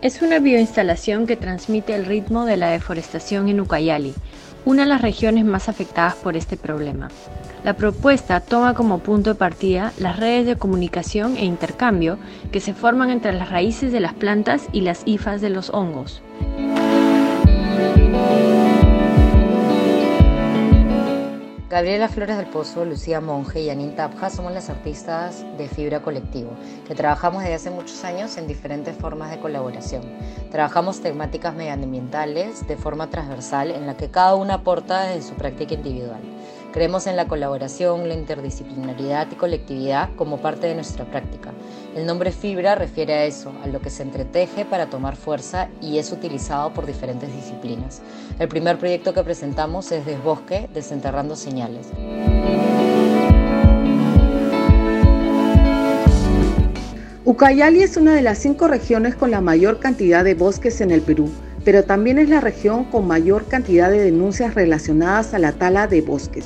es una bioinstalación que transmite el ritmo de la deforestación en Ucayali, una de las regiones más afectadas por este problema. La propuesta toma como punto de partida las redes de comunicación e intercambio que se forman entre las raíces de las plantas y las hifas de los hongos. Gabriela Flores del Pozo, Lucía Monge y Anin Tapja somos las artistas de Fibra Colectivo, que trabajamos desde hace muchos años en diferentes formas de colaboración. Trabajamos temáticas medioambientales de forma transversal en la que cada una aporta desde su práctica individual. Creemos en la colaboración, la interdisciplinaridad y colectividad como parte de nuestra práctica. El nombre fibra refiere a eso, a lo que se entreteje para tomar fuerza y es utilizado por diferentes disciplinas. El primer proyecto que presentamos es Desbosque, Desenterrando Señales. Ucayali es una de las cinco regiones con la mayor cantidad de bosques en el Perú pero también es la región con mayor cantidad de denuncias relacionadas a la tala de bosques.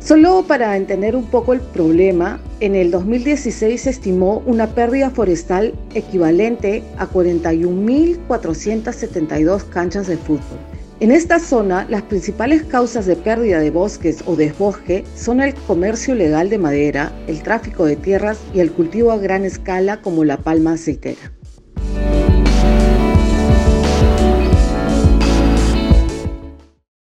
Solo para entender un poco el problema, en el 2016 se estimó una pérdida forestal equivalente a 41.472 canchas de fútbol. En esta zona, las principales causas de pérdida de bosques o desbosque son el comercio ilegal de madera, el tráfico de tierras y el cultivo a gran escala como la palma aceitera.